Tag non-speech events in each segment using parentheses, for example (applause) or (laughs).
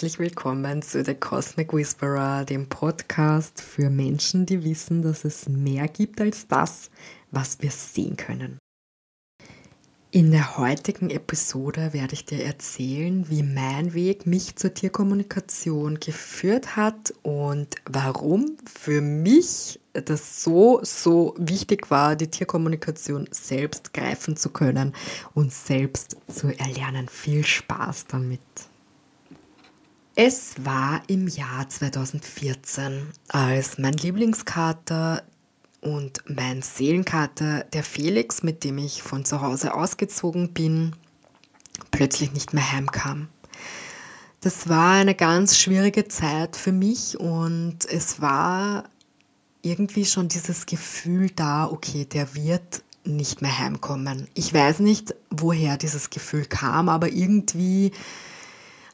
Herzlich willkommen zu The Cosmic Whisperer, dem Podcast für Menschen, die wissen, dass es mehr gibt als das, was wir sehen können. In der heutigen Episode werde ich dir erzählen, wie mein Weg mich zur Tierkommunikation geführt hat und warum für mich das so, so wichtig war, die Tierkommunikation selbst greifen zu können und selbst zu erlernen. Viel Spaß damit. Es war im Jahr 2014, als mein Lieblingskater und mein Seelenkater, der Felix, mit dem ich von zu Hause ausgezogen bin, plötzlich nicht mehr heimkam. Das war eine ganz schwierige Zeit für mich und es war irgendwie schon dieses Gefühl da, okay, der wird nicht mehr heimkommen. Ich weiß nicht, woher dieses Gefühl kam, aber irgendwie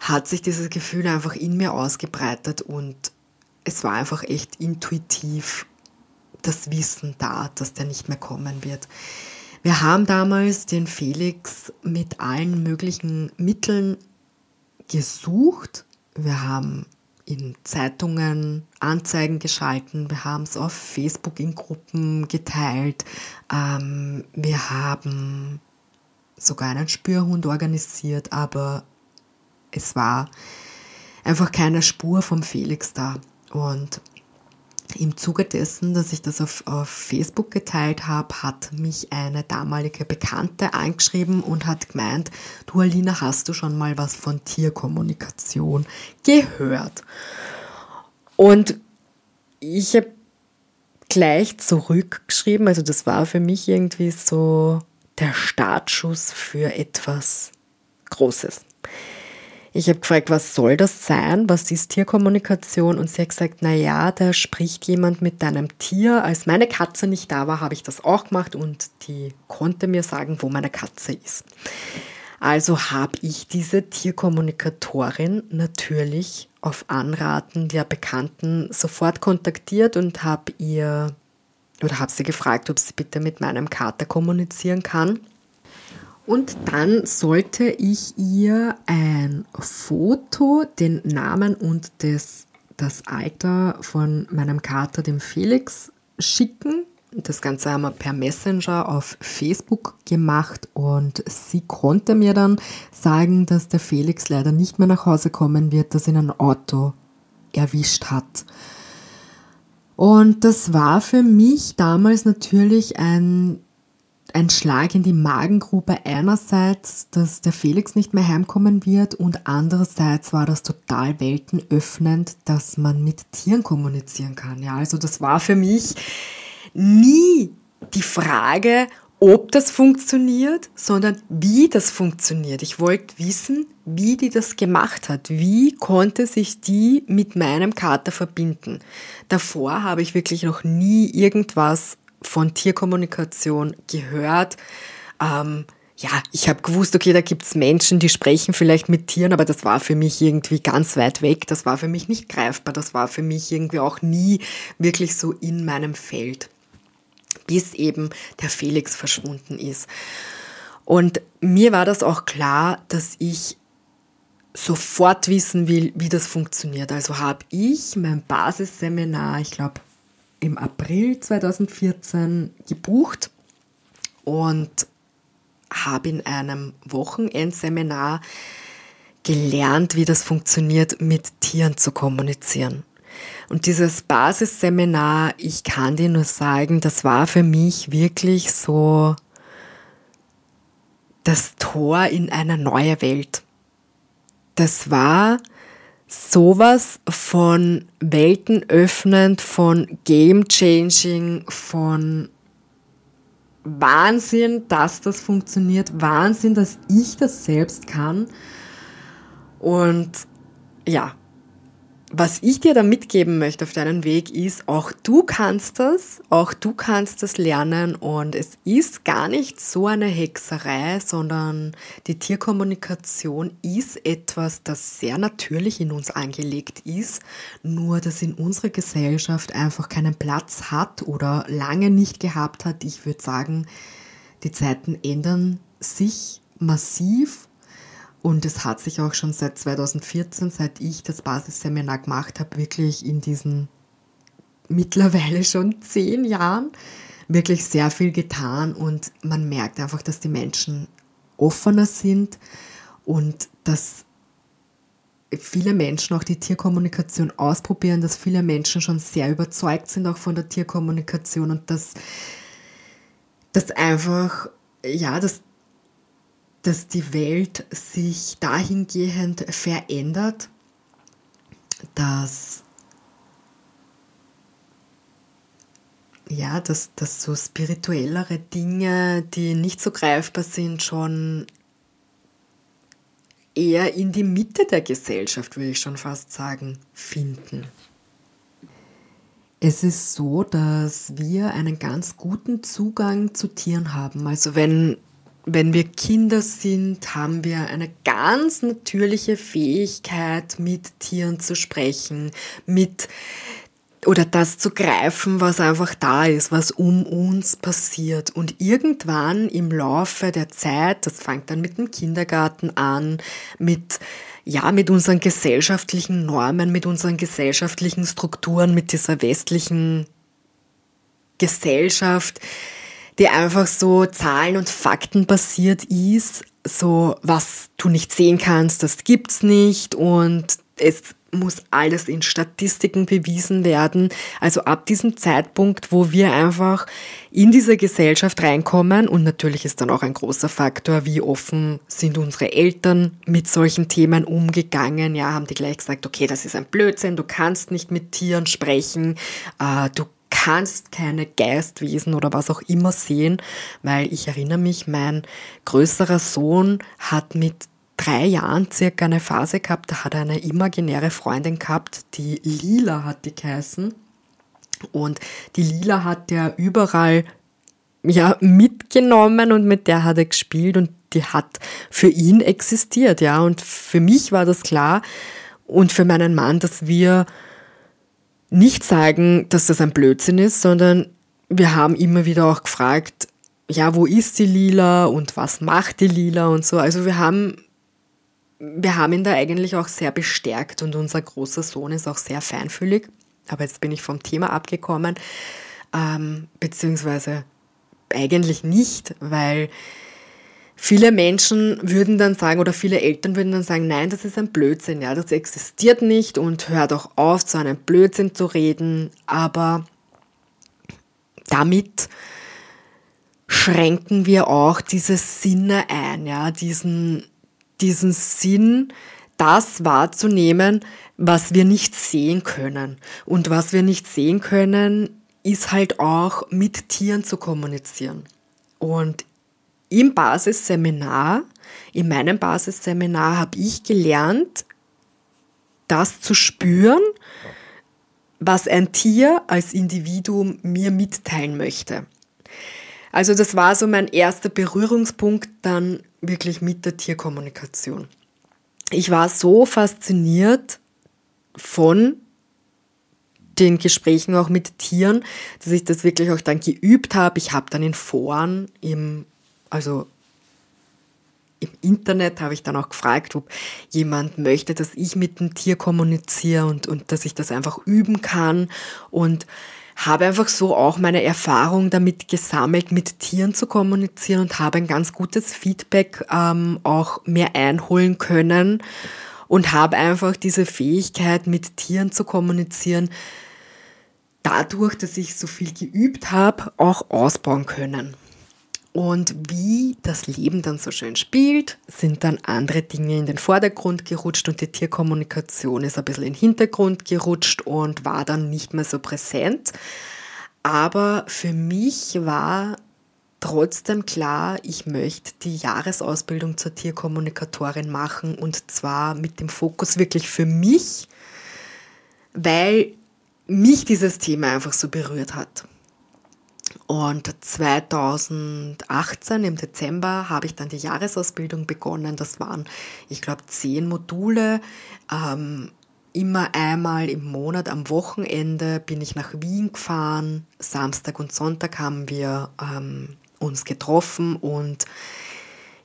hat sich dieses Gefühl einfach in mir ausgebreitet und es war einfach echt intuitiv das Wissen da, dass der nicht mehr kommen wird. Wir haben damals den Felix mit allen möglichen Mitteln gesucht. Wir haben in Zeitungen Anzeigen geschalten, wir haben es auf Facebook in Gruppen geteilt, ähm, wir haben sogar einen Spürhund organisiert, aber es war einfach keine Spur vom Felix da. Und im Zuge dessen, dass ich das auf, auf Facebook geteilt habe, hat mich eine damalige Bekannte angeschrieben und hat gemeint, du Alina, hast du schon mal was von Tierkommunikation gehört? Und ich habe gleich zurückgeschrieben, also das war für mich irgendwie so der Startschuss für etwas Großes. Ich habe gefragt, was soll das sein? Was ist Tierkommunikation? Und sie hat gesagt, na ja, da spricht jemand mit deinem Tier. Als meine Katze nicht da war, habe ich das auch gemacht und die konnte mir sagen, wo meine Katze ist. Also habe ich diese Tierkommunikatorin natürlich auf Anraten der Bekannten sofort kontaktiert und habe ihr oder habe sie gefragt, ob sie bitte mit meinem Kater kommunizieren kann. Und dann sollte ich ihr ein Foto, den Namen und das, das Alter von meinem Kater, dem Felix, schicken. Das Ganze haben wir per Messenger auf Facebook gemacht und sie konnte mir dann sagen, dass der Felix leider nicht mehr nach Hause kommen wird, dass ihn ein Auto erwischt hat. Und das war für mich damals natürlich ein ein Schlag in die Magengrube einerseits, dass der Felix nicht mehr heimkommen wird und andererseits war das total weltenöffnend, dass man mit Tieren kommunizieren kann. Ja, also das war für mich nie die Frage, ob das funktioniert, sondern wie das funktioniert. Ich wollte wissen, wie die das gemacht hat. Wie konnte sich die mit meinem Kater verbinden? Davor habe ich wirklich noch nie irgendwas von Tierkommunikation gehört. Ähm, ja, ich habe gewusst, okay, da gibt es Menschen, die sprechen vielleicht mit Tieren, aber das war für mich irgendwie ganz weit weg. Das war für mich nicht greifbar. Das war für mich irgendwie auch nie wirklich so in meinem Feld, bis eben der Felix verschwunden ist. Und mir war das auch klar, dass ich sofort wissen will, wie das funktioniert. Also habe ich mein Basisseminar, ich glaube im April 2014 gebucht und habe in einem Wochenendseminar gelernt, wie das funktioniert, mit Tieren zu kommunizieren. Und dieses Basisseminar, ich kann dir nur sagen, das war für mich wirklich so das Tor in eine neue Welt. Das war sowas von Welten öffnend, von Game Changing, von Wahnsinn, dass das funktioniert, Wahnsinn, dass ich das selbst kann. Und ja, was ich dir da mitgeben möchte auf deinen Weg ist, auch du kannst das, auch du kannst das lernen und es ist gar nicht so eine Hexerei, sondern die Tierkommunikation ist etwas, das sehr natürlich in uns angelegt ist, nur dass in unserer Gesellschaft einfach keinen Platz hat oder lange nicht gehabt hat. Ich würde sagen, die Zeiten ändern sich massiv Und es hat sich auch schon seit 2014, seit ich das Basisseminar gemacht habe, wirklich in diesen mittlerweile schon zehn Jahren wirklich sehr viel getan. Und man merkt einfach, dass die Menschen offener sind und dass viele Menschen auch die Tierkommunikation ausprobieren, dass viele Menschen schon sehr überzeugt sind auch von der Tierkommunikation und dass, dass einfach, ja, dass, dass die Welt sich dahingehend verändert, dass ja, dass, dass so spirituellere Dinge, die nicht so greifbar sind, schon eher in die Mitte der Gesellschaft, würde ich schon fast sagen, finden. Es ist so, dass wir einen ganz guten Zugang zu Tieren haben. Also wenn, wenn wir Kinder sind, haben wir eine ganz natürliche Fähigkeit, mit Tieren zu sprechen, mit oder das zu greifen, was einfach da ist, was um uns passiert. Und irgendwann im Laufe der Zeit, das fängt dann mit dem Kindergarten an, mit ja, mit unseren gesellschaftlichen Normen, mit unseren gesellschaftlichen Strukturen, mit dieser westlichen Gesellschaft, die einfach so Zahlen und Fakten basiert ist, so was du nicht sehen kannst, das gibt's nicht und es muss alles in Statistiken bewiesen werden. Also ab diesem Zeitpunkt, wo wir einfach in diese Gesellschaft reinkommen und natürlich ist dann auch ein großer Faktor, wie offen sind unsere Eltern mit solchen Themen umgegangen. Ja, haben die gleich gesagt, okay, das ist ein Blödsinn, du kannst nicht mit Tieren sprechen, äh, du kannst keine Geistwesen oder was auch immer sehen, weil ich erinnere mich, mein größerer Sohn hat mit drei Jahren circa eine Phase gehabt, da hat er eine imaginäre Freundin gehabt, die Lila hat die geheißen. Und die Lila hat er überall ja, mitgenommen und mit der hat er gespielt und die hat für ihn existiert, ja. Und für mich war das klar und für meinen Mann, dass wir nicht sagen, dass das ein Blödsinn ist, sondern wir haben immer wieder auch gefragt, ja, wo ist die Lila und was macht die Lila und so. Also wir haben wir haben ihn da eigentlich auch sehr bestärkt und unser großer Sohn ist auch sehr feinfühlig. Aber jetzt bin ich vom Thema abgekommen, ähm, beziehungsweise eigentlich nicht, weil viele Menschen würden dann sagen oder viele Eltern würden dann sagen, nein, das ist ein Blödsinn, ja, das existiert nicht und hör doch auf, so einen Blödsinn zu reden. Aber damit schränken wir auch diese Sinne ein, ja, diesen diesen Sinn, das wahrzunehmen, was wir nicht sehen können. Und was wir nicht sehen können, ist halt auch mit Tieren zu kommunizieren. Und im Basisseminar, in meinem Basisseminar habe ich gelernt, das zu spüren, was ein Tier als Individuum mir mitteilen möchte. Also das war so mein erster Berührungspunkt dann wirklich mit der Tierkommunikation. Ich war so fasziniert von den Gesprächen auch mit Tieren, dass ich das wirklich auch dann geübt habe. Ich habe dann in Foren, im, also im Internet, habe ich dann auch gefragt, ob jemand möchte, dass ich mit dem Tier kommuniziere und, und dass ich das einfach üben kann. Und habe einfach so auch meine Erfahrung damit gesammelt, mit Tieren zu kommunizieren und habe ein ganz gutes Feedback ähm, auch mehr einholen können und habe einfach diese Fähigkeit, mit Tieren zu kommunizieren, dadurch, dass ich so viel geübt habe, auch ausbauen können. Und wie das Leben dann so schön spielt, sind dann andere Dinge in den Vordergrund gerutscht und die Tierkommunikation ist ein bisschen in den Hintergrund gerutscht und war dann nicht mehr so präsent. Aber für mich war trotzdem klar, ich möchte die Jahresausbildung zur Tierkommunikatorin machen und zwar mit dem Fokus wirklich für mich, weil mich dieses Thema einfach so berührt hat. Und 2018 im Dezember habe ich dann die Jahresausbildung begonnen. Das waren, ich glaube, zehn Module. Ähm, immer einmal im Monat am Wochenende bin ich nach Wien gefahren. Samstag und Sonntag haben wir ähm, uns getroffen und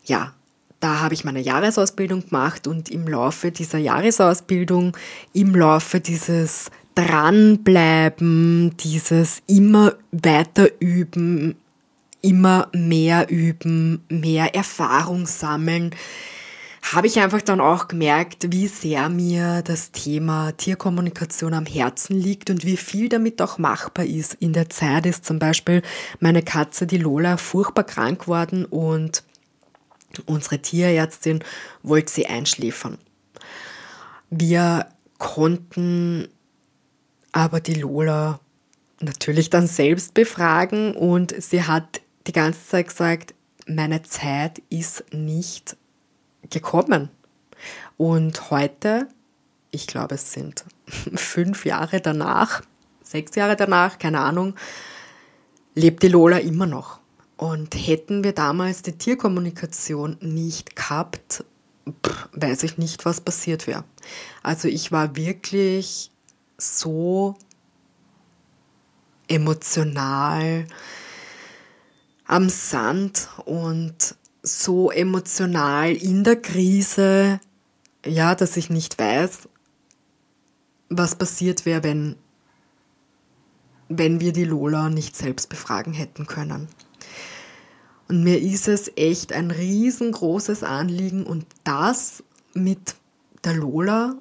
ja, da habe ich meine Jahresausbildung gemacht und im Laufe dieser Jahresausbildung, im Laufe dieses Dranbleiben, dieses immer weiter üben, immer mehr üben, mehr Erfahrung sammeln, habe ich einfach dann auch gemerkt, wie sehr mir das Thema Tierkommunikation am Herzen liegt und wie viel damit auch machbar ist. In der Zeit ist zum Beispiel meine Katze, die Lola, furchtbar krank geworden und unsere Tierärztin wollte sie einschläfern. Wir konnten aber die Lola natürlich dann selbst befragen und sie hat die ganze Zeit gesagt, meine Zeit ist nicht gekommen. Und heute, ich glaube, es sind (laughs) fünf Jahre danach, sechs Jahre danach, keine Ahnung, lebt die Lola immer noch. Und hätten wir damals die Tierkommunikation nicht gehabt, weiß ich nicht, was passiert wäre. Also ich war wirklich so emotional am Sand und so emotional in der Krise, ja, dass ich nicht weiß, was passiert wäre, wenn, wenn wir die Lola nicht selbst befragen hätten können. Und mir ist es echt ein riesengroßes Anliegen und das mit der Lola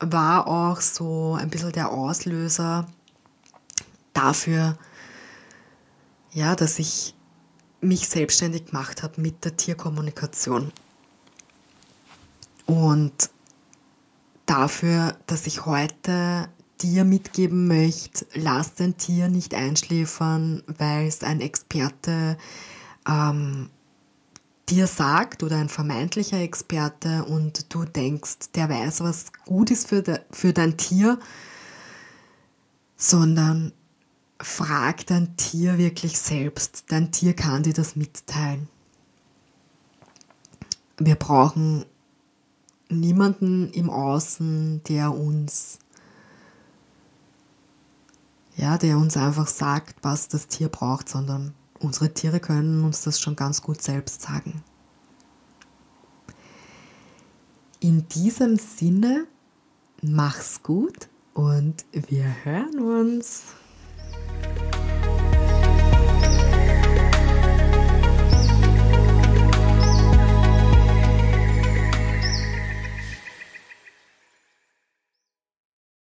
war auch so ein bisschen der Auslöser dafür, ja, dass ich mich selbstständig gemacht habe mit der Tierkommunikation. Und dafür, dass ich heute dir mitgeben möchte, lass dein Tier nicht einschläfern, weil es ein Experte ähm, dir sagt oder ein vermeintlicher Experte und du denkst, der weiß, was gut ist für, de, für dein Tier, sondern frag dein Tier wirklich selbst. Dein Tier kann dir das mitteilen. Wir brauchen niemanden im Außen, der uns ja, der uns einfach sagt, was das Tier braucht, sondern unsere Tiere können uns das schon ganz gut selbst sagen. In diesem Sinne, mach's gut und wir hören uns.